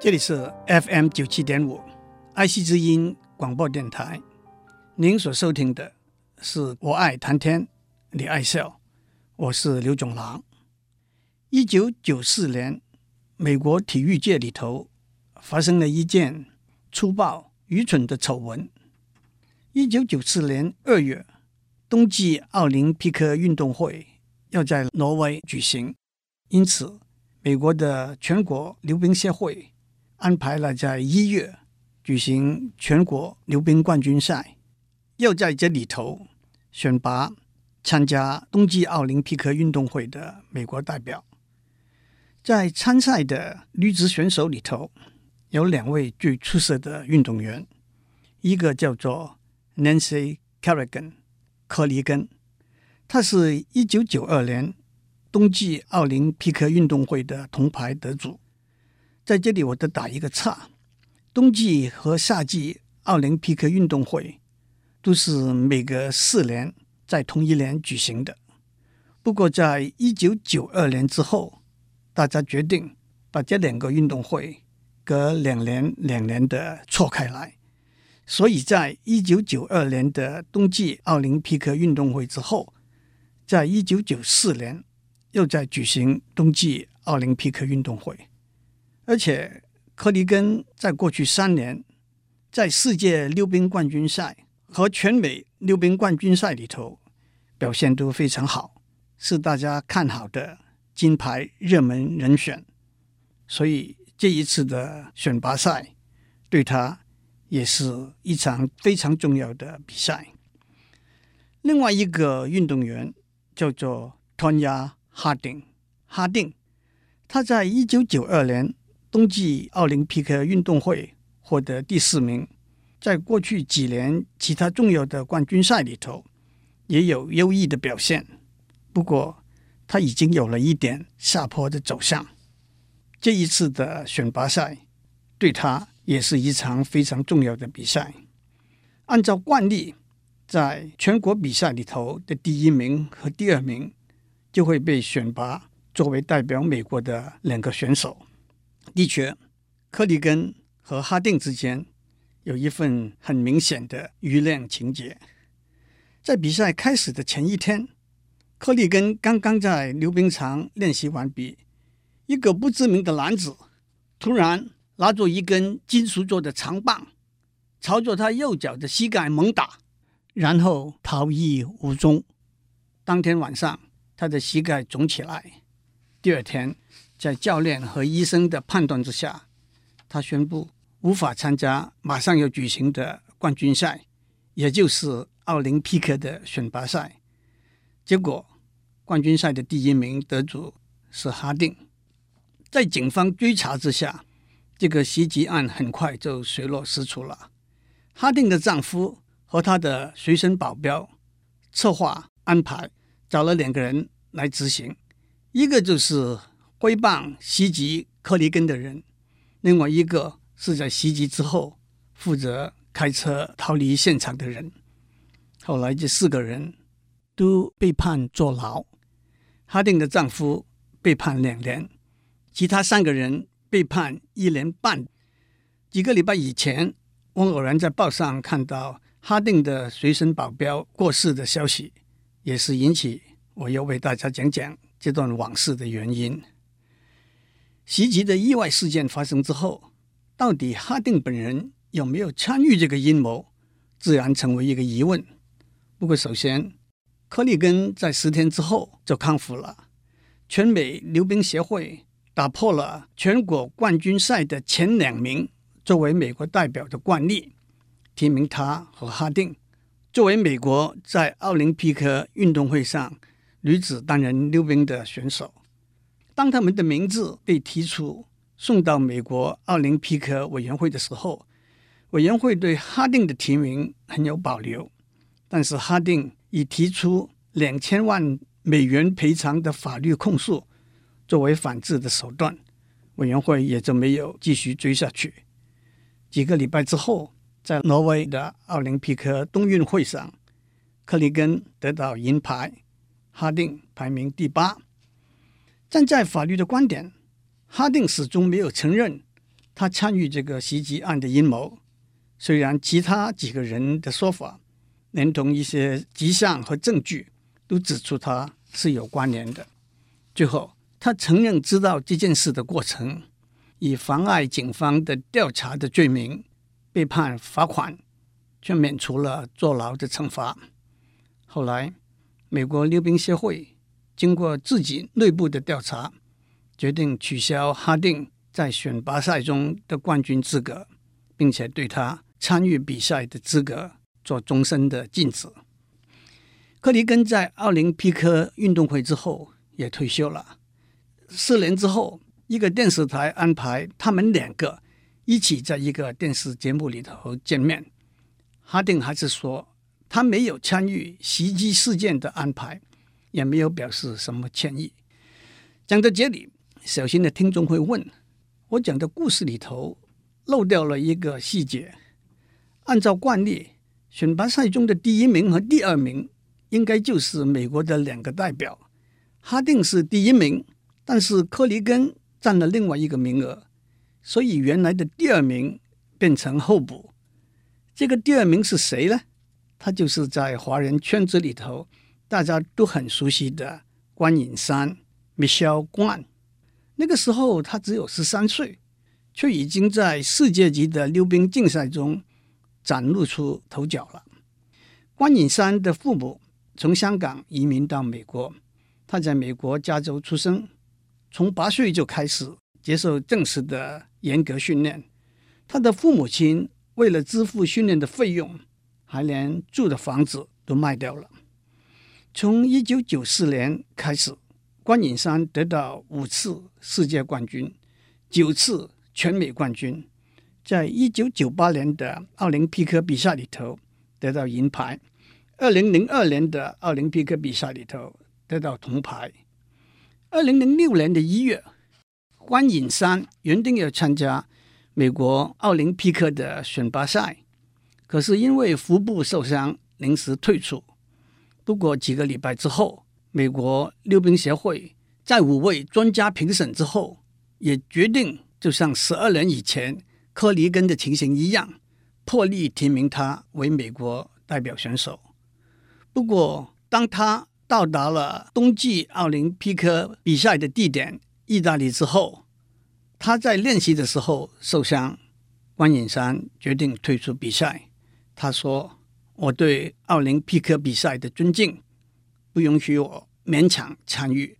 这里是 FM 九七点五爱惜之音广播电台。您所收听的是我爱谈天，你爱笑，我是刘总郎。一九九四年，美国体育界里头发生了一件粗暴、愚蠢的丑闻。一九九四年二月，冬季奥林匹克运动会要在挪威举行，因此美国的全国溜冰协会安排了在一月举行全国溜冰冠军赛，要在这里头选拔参加冬季奥林匹克运动会的美国代表。在参赛的女子选手里头，有两位最出色的运动员，一个叫做 Nancy Kerrigan。柯里根，她是一九九二年冬季奥林匹克运动会的铜牌得主。在这里，我得打一个岔。冬季和夏季奥林匹克运动会都是每隔四年在同一年举行的。不过，在一九九二年之后，大家决定把这两个运动会隔两年两年的错开来。所以在一九九二年的冬季奥林匹克运动会之后，在一九九四年又在举行冬季奥林匹克运动会，而且柯利根在过去三年在世界溜冰冠军赛和全美溜冰冠军赛里头表现都非常好，是大家看好的金牌热门人选，所以这一次的选拔赛对他。也是一场非常重要的比赛。另外一个运动员叫做 Tonya Harding，哈丁，他在一九九二年冬季奥林匹克运动会获得第四名，在过去几年其他重要的冠军赛里头也有优异的表现。不过，他已经有了一点下坡的走向。这一次的选拔赛对他。也是一场非常重要的比赛。按照惯例，在全国比赛里头的第一名和第二名就会被选拔作为代表美国的两个选手。的确，柯利根和哈丁之间有一份很明显的依恋情结。在比赛开始的前一天，柯利根刚刚在溜冰场练习完毕，一个不知名的男子突然。拿着一根金属做的长棒，朝着他右脚的膝盖猛打，然后逃逸无踪。当天晚上，他的膝盖肿起来。第二天，在教练和医生的判断之下，他宣布无法参加马上要举行的冠军赛，也就是奥林匹克的选拔赛。结果，冠军赛的第一名得主是哈丁。在警方追查之下，这个袭击案很快就水落石出了。哈丁的丈夫和他的随身保镖策划安排，找了两个人来执行。一个就是挥棒袭击柯利根的人，另外一个是在袭击之后负责开车逃离现场的人。后来这四个人都被判坐牢。哈丁的丈夫被判两年，其他三个人。被判一年半。几个礼拜以前，我偶然在报上看到哈丁的随身保镖过世的消息，也是引起我要为大家讲讲这段往事的原因。袭击的意外事件发生之后，到底哈定本人有没有参与这个阴谋，自然成为一个疑问。不过，首先，柯利根在十天之后就康复了，全美溜冰协会。打破了全国冠军赛的前两名作为美国代表的惯例，提名他和哈定作为美国在奥林匹克运动会上女子单人溜冰的选手。当他们的名字被提出送到美国奥林匹克委员会的时候，委员会对哈定的提名很有保留，但是哈定已提出两千万美元赔偿的法律控诉。作为反制的手段，委员会也就没有继续追下去。几个礼拜之后，在挪威的奥林匹克冬运会上，克里根得到银牌，哈定排名第八。站在法律的观点，哈定始终没有承认他参与这个袭击案的阴谋。虽然其他几个人的说法，连同一些迹象和证据，都指出他是有关联的。最后，他承认知道这件事的过程，以妨碍警方的调查的罪名被判罚款，却免除了坐牢的惩罚。后来，美国溜冰协会经过自己内部的调查，决定取消哈定在选拔赛中的冠军资格，并且对他参与比赛的资格做终身的禁止。柯里根在奥林匹克运动会之后也退休了。四年之后，一个电视台安排他们两个一起在一个电视节目里头见面。哈定还是说他没有参与袭击事件的安排，也没有表示什么歉意。讲到这里，小心的听众会问：我讲的故事里头漏掉了一个细节。按照惯例，选拔赛中的第一名和第二名应该就是美国的两个代表。哈定是第一名。但是柯里根占了另外一个名额，所以原来的第二名变成候补。这个第二名是谁呢？他就是在华人圈子里头大家都很熟悉的关颖珊 Michelle Guan。那个时候他只有十三岁，却已经在世界级的溜冰竞赛中崭露出头角了。关颖珊的父母从香港移民到美国，他在美国加州出生。从八岁就开始接受正式的严格训练，他的父母亲为了支付训练的费用，还连住的房子都卖掉了。从一九九四年开始，关颖珊得到五次世界冠军，九次全美冠军，在一九九八年的奥林匹克比赛里头得到银牌，二零零二年的奥林匹克比赛里头得到铜牌。二零零六年的一月，关颖珊原定要参加美国奥林匹克的选拔赛，可是因为腹部受伤，临时退出。不过几个礼拜之后，美国溜冰协会在五位专家评审之后，也决定就像十二年以前柯里根的情形一样，破例提名他为美国代表选手。不过当他到达了冬季奥林匹克比赛的地点意大利之后，他在练习的时候受伤，关颖珊决定退出比赛。他说：“我对奥林匹克比赛的尊敬，不允许我勉强参与。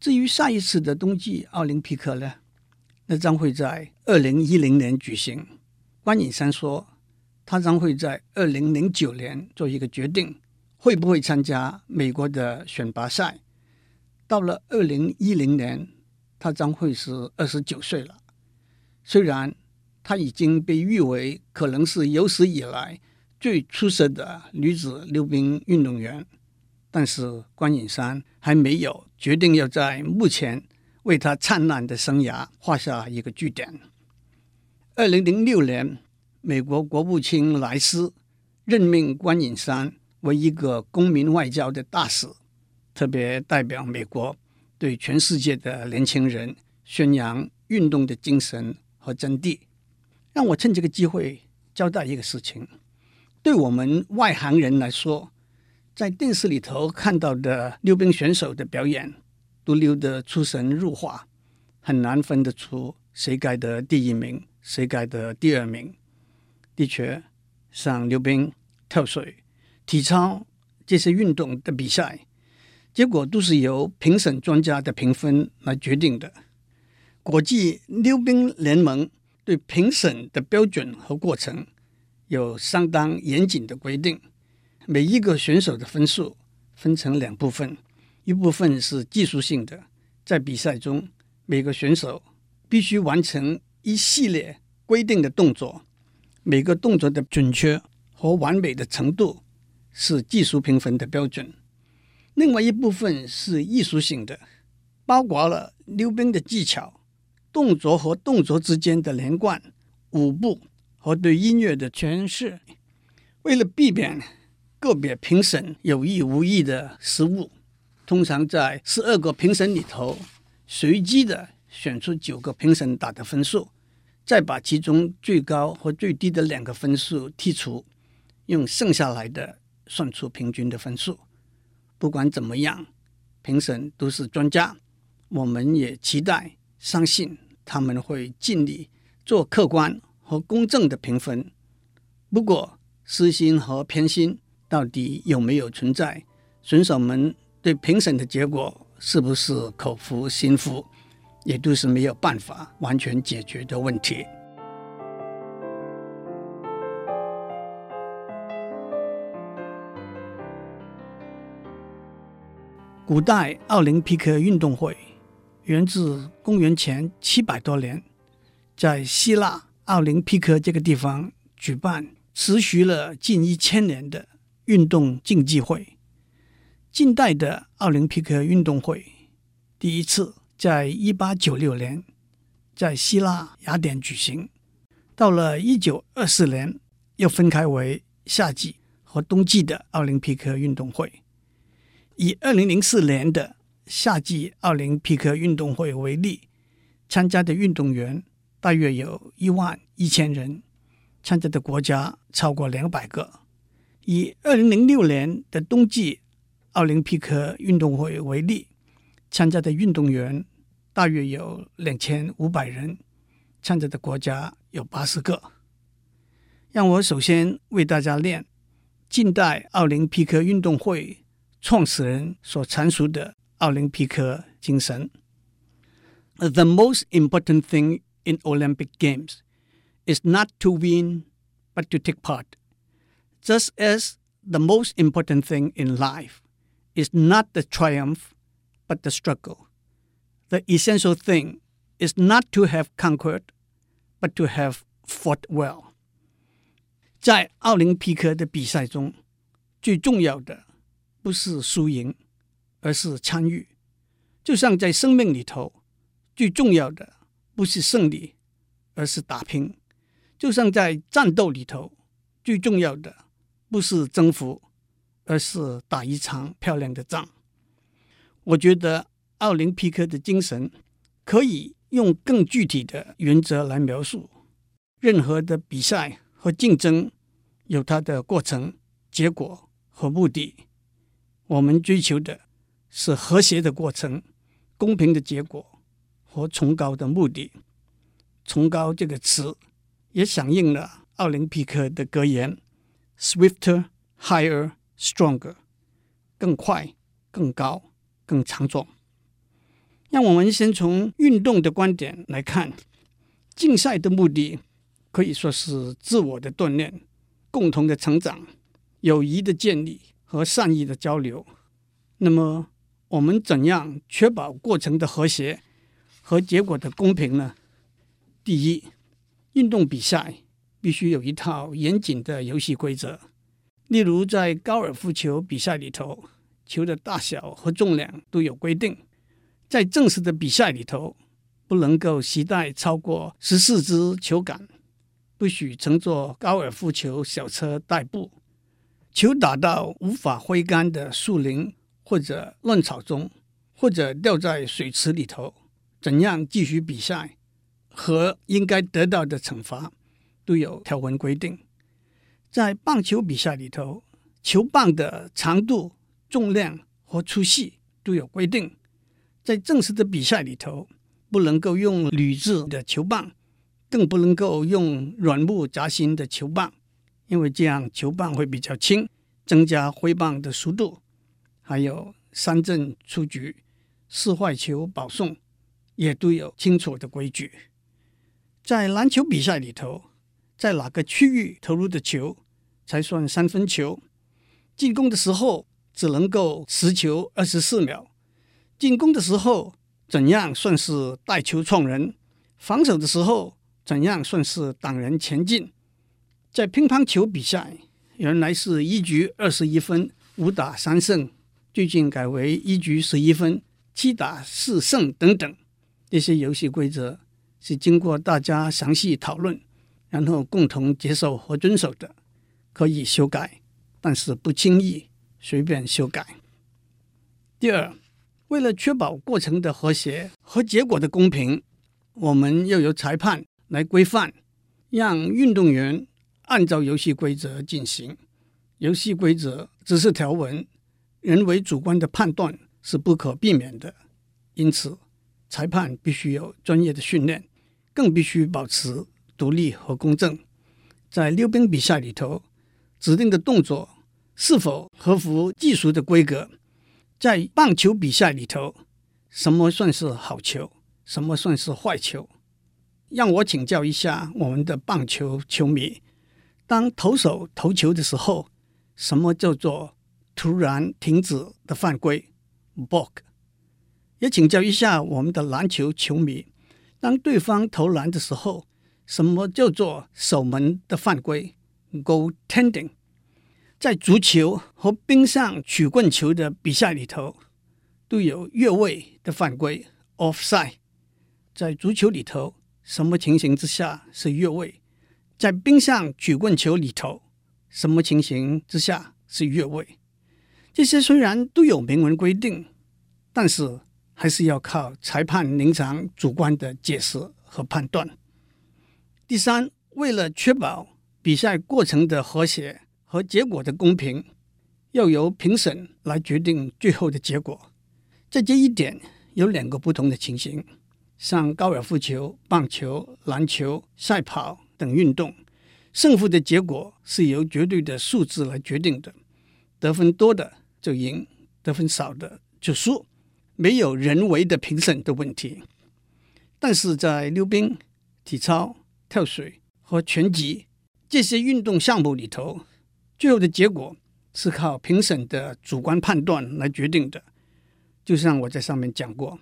至于下一次的冬季奥林匹克呢，那将会在二零一零年举行。关颖珊说，他将会在二零零九年做一个决定。”会不会参加美国的选拔赛？到了二零一零年，她将会是二十九岁了。虽然她已经被誉为可能是有史以来最出色的女子溜冰运动员，但是关颖珊还没有决定要在目前为她灿烂的生涯画下一个句点。二零零六年，美国国务卿莱斯任命关颖珊。为一个公民外交的大使，特别代表美国对全世界的年轻人宣扬运动的精神和真谛。让我趁这个机会交代一个事情：对我们外行人来说，在电视里头看到的溜冰选手的表演，都溜得出神入化，很难分得出谁该得第一名，谁该得第二名。的确，像溜冰、跳水。体操这些运动的比赛结果都是由评审专家的评分来决定的。国际溜冰联盟对评审的标准和过程有相当严谨的规定。每一个选手的分数分成两部分，一部分是技术性的，在比赛中每个选手必须完成一系列规定的动作，每个动作的准确和完美的程度。是技术评分的标准，另外一部分是艺术性的，包括了溜冰的技巧、动作和动作之间的连贯、舞步和对音乐的诠释。为了避免个别评审有意无意的失误，通常在十二个评审里头，随机的选出九个评审打的分数，再把其中最高和最低的两个分数剔除，用剩下来的算出平均的分数。不管怎么样，评审都是专家，我们也期待、相信他们会尽力做客观和公正的评分。不过，私心和偏心到底有没有存在？选手们对评审的结果是不是口服心服，也都是没有办法完全解决的问题。古代奥林匹克运动会源自公元前七百多年，在希腊奥林匹克这个地方举办，持续了近一千年的运动竞技会。近代的奥林匹克运动会第一次在一八九六年在希腊雅典举行，到了一九二四年又分开为夏季和冬季的奥林匹克运动会。以二零零四年的夏季奥林匹克运动会为例，参加的运动员大约有一万一千人，参加的国家超过两百个。以二零零六年的冬季奥林匹克运动会为例，参加的运动员大约有两千五百人，参加的国家有八十个。让我首先为大家念近代奥林匹克运动会创始人所阐述的奥林匹克精神：The most important thing in Olympic Games is not to win, but to take part. Just as the most important thing in life is not the triumph, but the struggle. The essential thing is not to have conquered, but to have fought well. 在奥林匹克的比赛中，最重要的不是输赢，而是参与。就像在生命里头，最重要的 不是胜利，而是打拼。就像在战斗里头，最重要的不是征服。而是打一场漂亮的仗。我觉得奥林匹克的精神可以用更具体的原则来描述。任何的比赛和竞争有它的过程、结果和目的。我们追求的是和谐的过程、公平的结果和崇高的目的。崇高这个词也响应了奥林匹克的格言：Swifter, higher。Stronger，更快、更高、更强壮。让我们先从运动的观点来看，竞赛的目的可以说是自我的锻炼、共同的成长、友谊的建立和善意的交流。那么，我们怎样确保过程的和谐和结果的公平呢？第一，运动比赛必须有一套严谨的游戏规则。例如，在高尔夫球比赛里头，球的大小和重量都有规定。在正式的比赛里头，不能够携带超过十四支球杆，不许乘坐高尔夫球小车代步。球打到无法挥杆的树林或者乱草中，或者掉在水池里头，怎样继续比赛和应该得到的惩罚，都有条文规定。在棒球比赛里头，球棒的长度、重量和粗细都有规定。在正式的比赛里头，不能够用铝制的球棒，更不能够用软木夹心的球棒，因为这样球棒会比较轻，增加挥棒的速度。还有三振出局、四坏球保送，也都有清楚的规矩。在篮球比赛里头，在哪个区域投入的球才算三分球？进攻的时候只能够持球二十四秒。进攻的时候怎样算是带球创人？防守的时候怎样算是挡人前进？在乒乓球比赛，原来是一局二十一分，五打三胜，最近改为一局十一分，七打四胜等等。这些游戏规则是经过大家详细讨论。然后共同接受和遵守的，可以修改，但是不轻易随便修改。第二，为了确保过程的和谐和结果的公平，我们要由裁判来规范，让运动员按照游戏规则进行。游戏规则只是条文，人为主观的判断是不可避免的。因此，裁判必须有专业的训练，更必须保持独立和公正。在溜冰比赛里头，指定的动作是否合乎技术的规格？在棒球比赛里头，什么算是好球？什么算是坏球？让我请教一下我们的棒球球迷：当投手投球的时候，什么叫做突然停止的犯规？balk。也请教一下我们的篮球球迷：当对方投篮的时候，什么叫做守门的犯规 g o t e n d i n g。在足球和冰上曲棍球的比赛里头，都有越位的犯规 offside。在足球里头，什么情形之下是越位？在冰上曲棍球里头。什么情形之下是越位？这些虽然都有明文规定，但是还是要靠裁判临场主观的解释和判断。第三，为了确保比赛过程的和谐和结果的公平，要由评审来决定最后的结果。在这一点有两个不同的情形，像高尔夫球、棒球、篮球、赛跑等运动。胜负的结果是由绝对的数字来决定的，得分多的就赢，得分少的就输，没有人为的评审的问题。但是在溜冰、体操、跳水和拳击这些运动项目里头，最后的结果是靠评审的主观判断来决定的。就像我在上面讲过，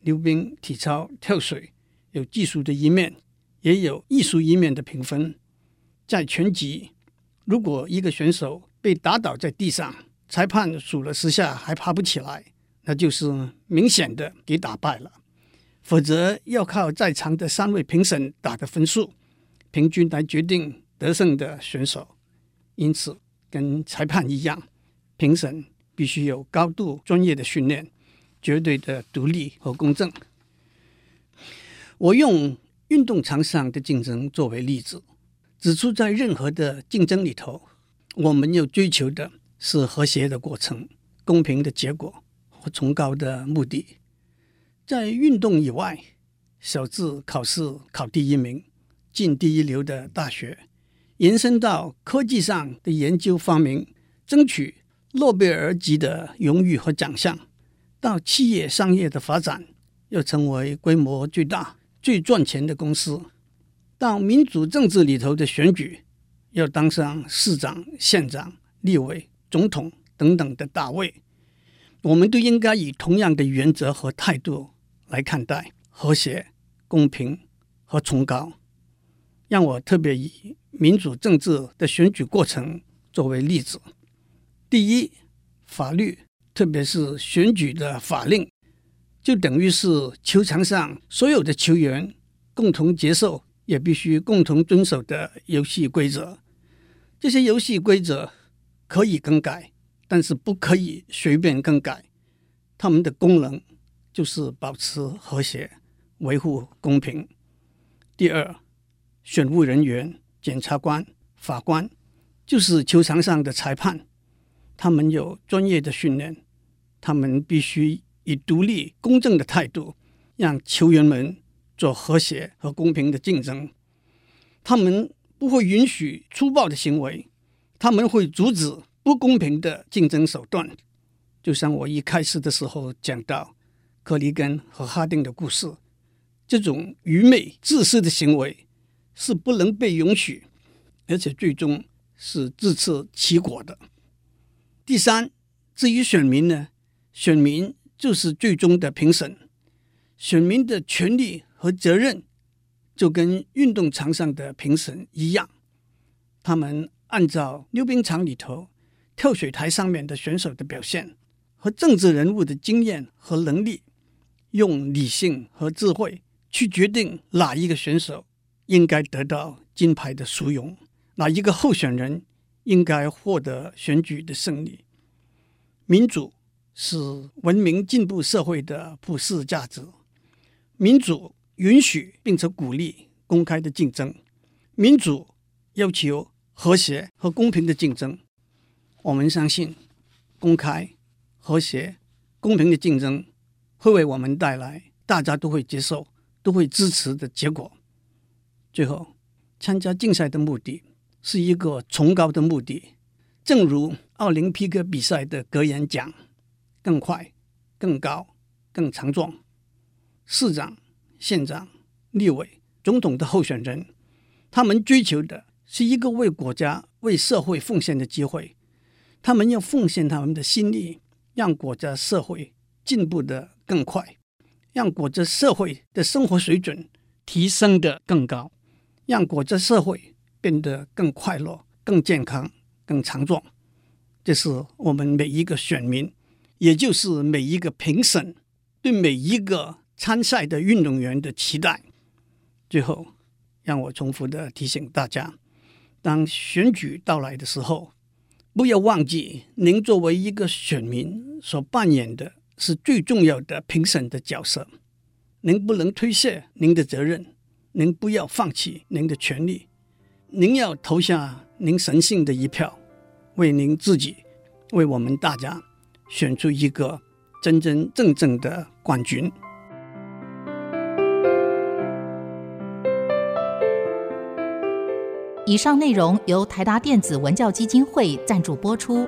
溜冰、体操、跳水有技术的一面，也有艺术一面的评分。在拳击，如果一个选手被打倒在地上，裁判数了十下还爬不起来，那就是明显的给打败了。否则要靠在场的三位评审打的分数，平均来决定得胜的选手。因此，跟裁判一样，评审必须有高度专业的训练，绝对的独立和公正。我用运动场上的竞争作为例子。指出，在任何的竞争里头，我们要追求的是和谐的过程、公平的结果和崇高的目的。在运动以外，小至考试考第一名、进第一流的大学，延伸到科技上的研究发明，争取诺贝尔级的荣誉和奖项，到企业商业的发展，要成为规模最大、最赚钱的公司。到民主政治里头的选举，要当上市长、县长、立委、总统等等的大位，我们都应该以同样的原则和态度来看待和谐、公平和崇高。让我特别以民主政治的选举过程作为例子。第一，法律，特别是选举的法令，就等于是球场上所有的球员共同接受。也必须共同遵守的游戏规则。这些游戏规则可以更改，但是不可以随便更改。它们的功能就是保持和谐、维护公平。第二，选务人员、检察官、法官就是球场上的裁判，他们有专业的训练，他们必须以独立公正的态度让球员们。做和谐和公平的竞争，他们不会允许粗暴的行为，他们会阻止不公平的竞争手段。就像我一开始的时候讲到克里根和哈丁的故事，这种愚昧自私的行为是不能被允许，而且最终是自食其果的。第三，至于选民呢，选民就是最终的评审，选民的权利。和责任就跟运动场上的评审一样，他们按照溜冰场里头跳水台上面的选手的表现和政治人物的经验和能力，用理性和智慧去决定哪一个选手应该得到金牌的殊荣，哪一个候选人应该获得选举的胜利。民主是文明进步社会的普世价值，民主。允许并且鼓励公开的竞争，民主要求和谐和公平的竞争。我们相信，公开、和谐、公平的竞争会为我们带来大家都会接受、都会支持的结果。最后，参加竞赛的目的是一个崇高的目的，正如奥林匹克比赛的格言讲：“更快、更高、更强壮。”市长、县长、立委、总统的候选人，他们追求的是一个为国家、为社会奉献的机会。他们要奉献他们的心力，让国家社会进步得更快，让国家社会的生活水准提升得更高，让国家社会变得更快乐、更健康、更强壮。这是我们每一个选民，也就是每一个评审对每一个参赛的运动员的期待。最后，让我重复地提醒大家：当选举到来的时候，不要忘记，您作为一个选民所扮演的是最重要的评审的角色。您不能推卸您的责任，您不要放弃您的权利，您要投下您神圣的一票，为您自己，为我们大家选出一个真真正正的冠军。以上内容由台达电子文教基金会赞助播出。